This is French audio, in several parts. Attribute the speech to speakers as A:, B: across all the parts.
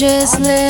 A: just live.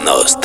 A: Диагноз.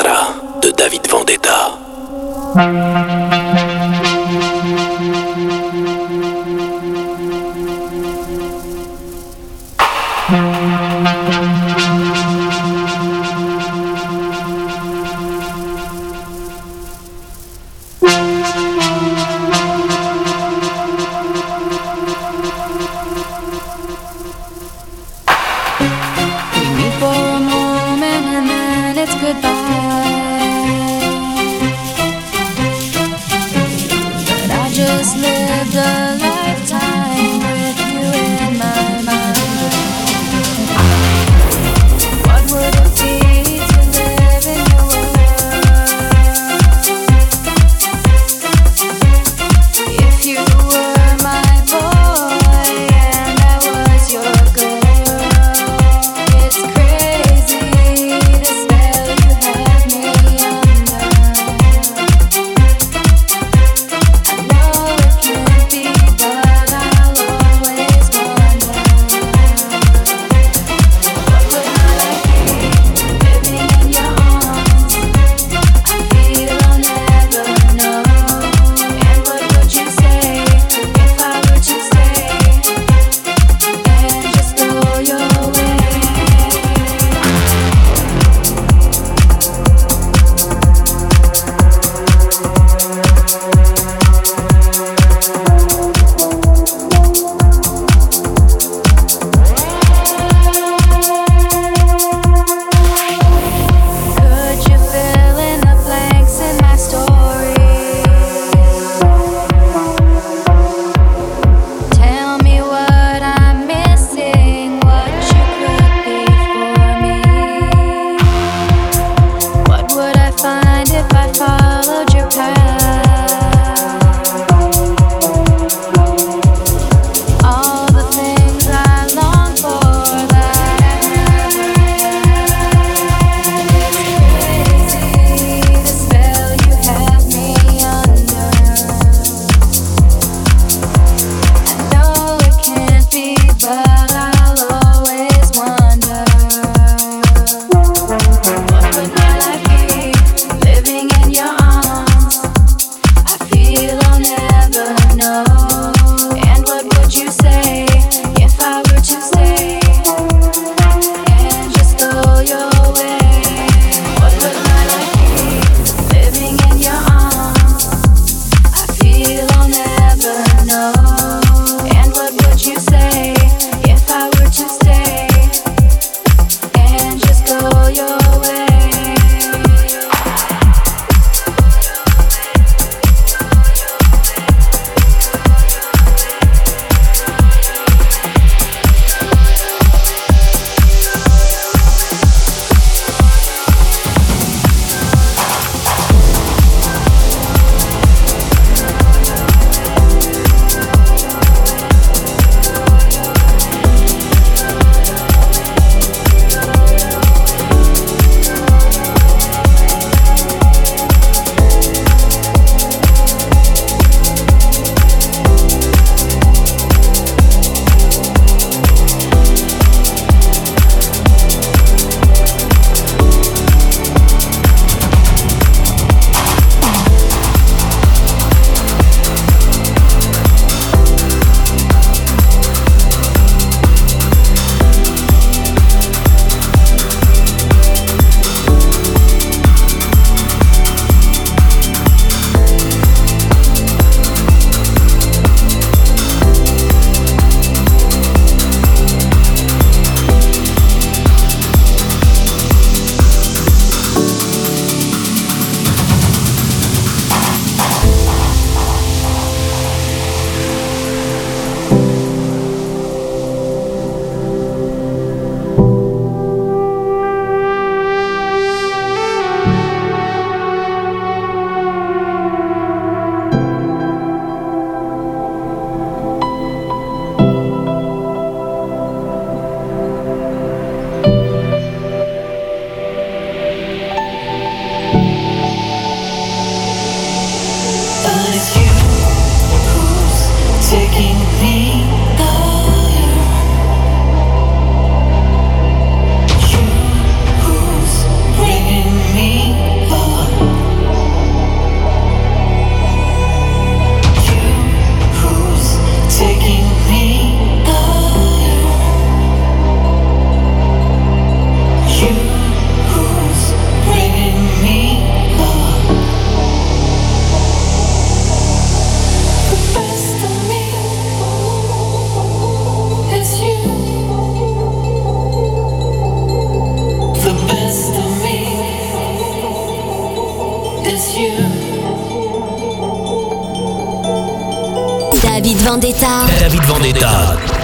A: Vendetta. David Vendetta.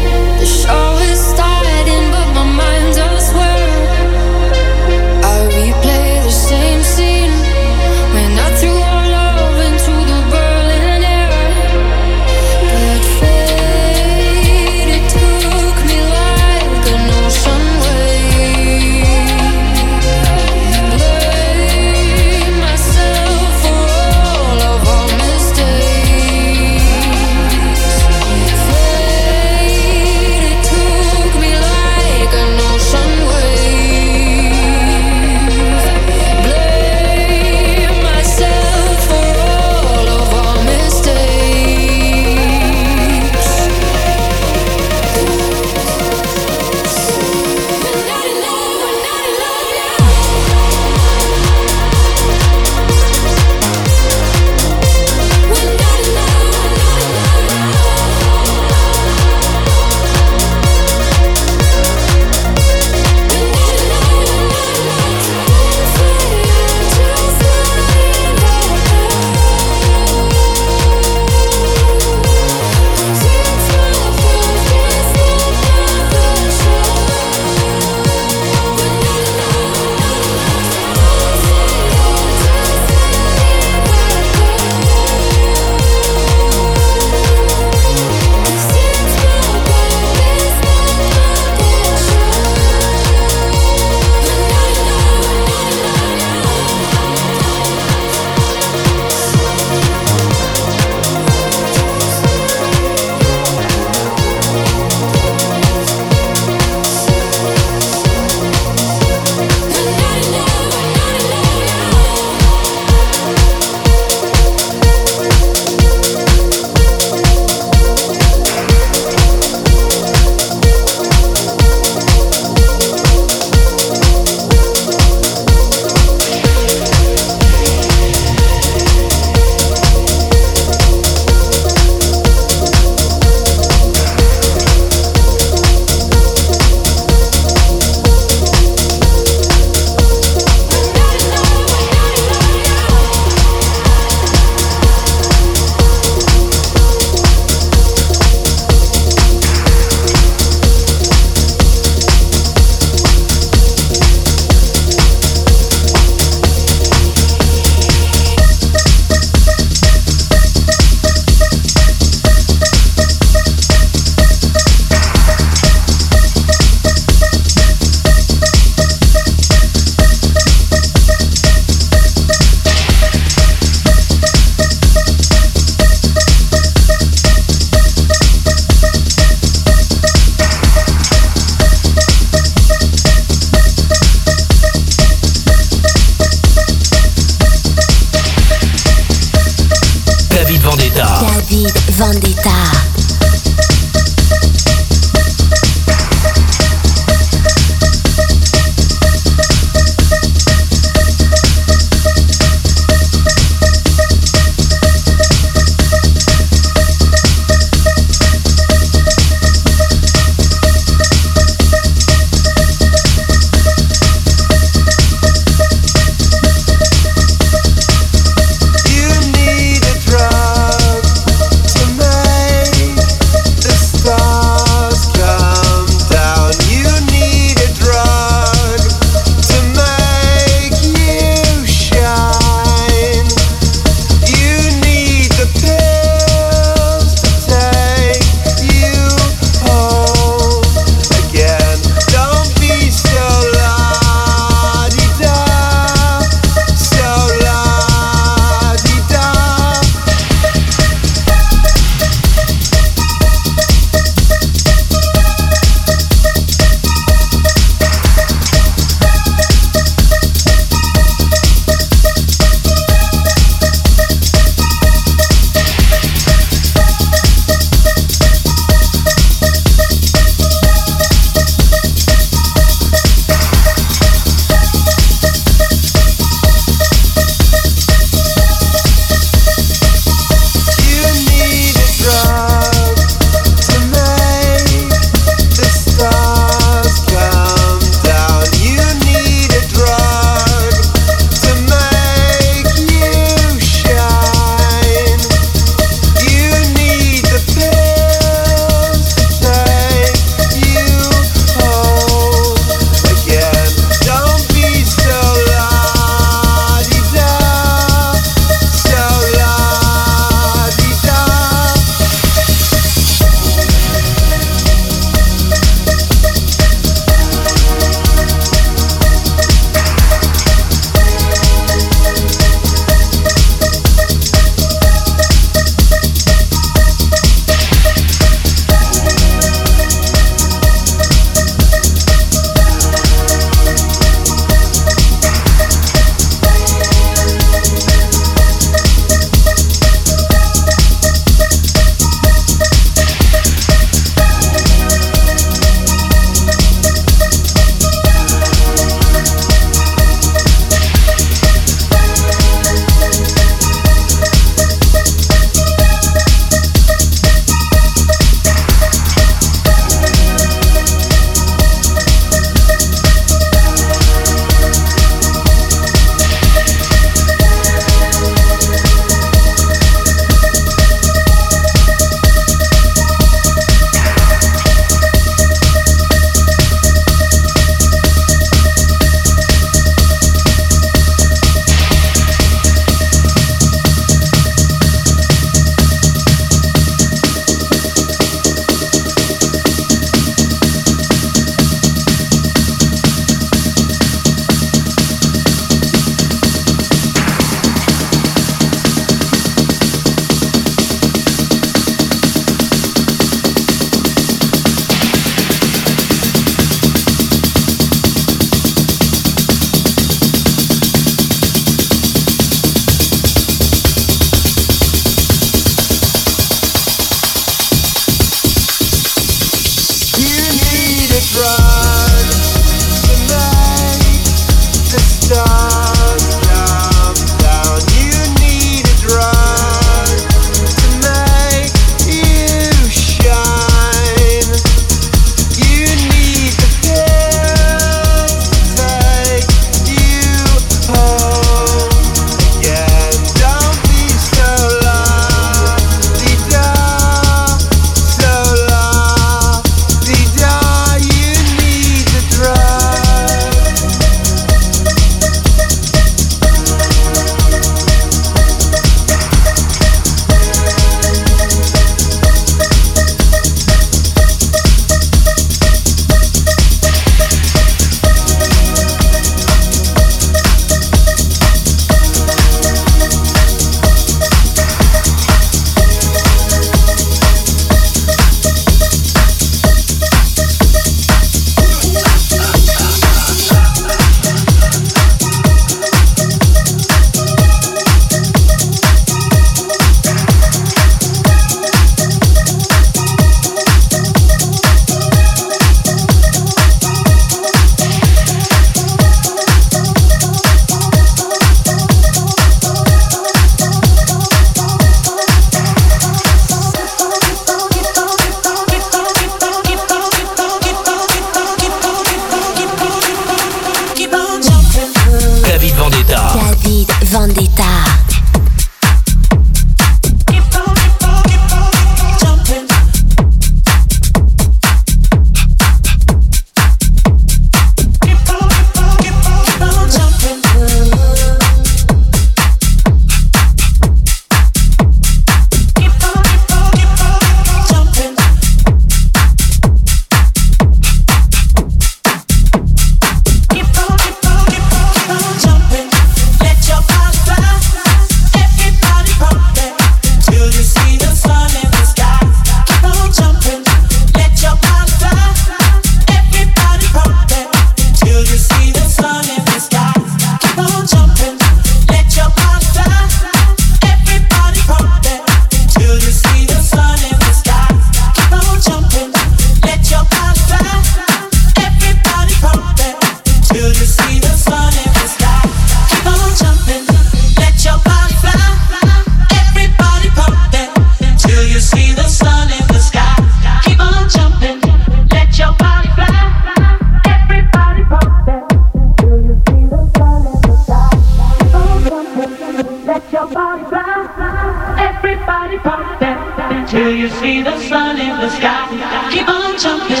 A: till you see the sun in the sky. Keep on jumping,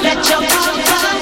A: let your
B: heart fly.